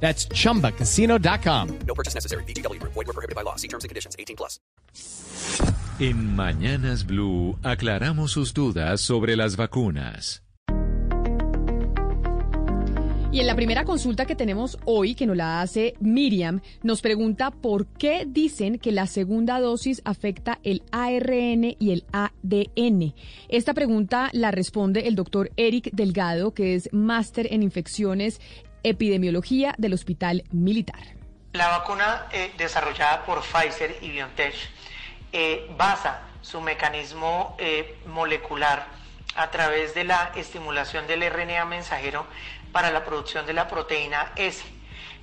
That's chumbacasino.com. No purchase necessary. Void were prohibited by law. See terms and conditions. 18 plus. En Mañanas Blue aclaramos sus dudas sobre las vacunas. Y en la primera consulta que tenemos hoy, que nos la hace Miriam, nos pregunta por qué dicen que la segunda dosis afecta el ARN y el ADN. Esta pregunta la responde el doctor Eric Delgado, que es máster en infecciones epidemiología del Hospital Militar. La vacuna eh, desarrollada por Pfizer y BioNTech eh, basa su mecanismo eh, molecular a través de la estimulación del RNA mensajero para la producción de la proteína S.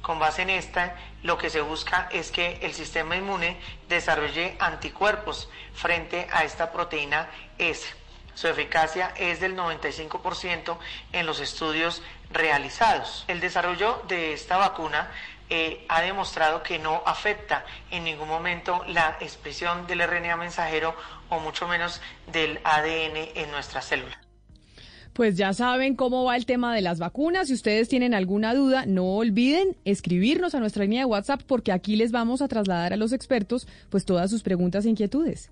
Con base en esta, lo que se busca es que el sistema inmune desarrolle anticuerpos frente a esta proteína S. Su eficacia es del 95% en los estudios realizados. El desarrollo de esta vacuna eh, ha demostrado que no afecta en ningún momento la expresión del RNA mensajero o mucho menos del ADN en nuestras células. Pues ya saben cómo va el tema de las vacunas. Si ustedes tienen alguna duda, no olviden escribirnos a nuestra línea de WhatsApp porque aquí les vamos a trasladar a los expertos pues todas sus preguntas e inquietudes.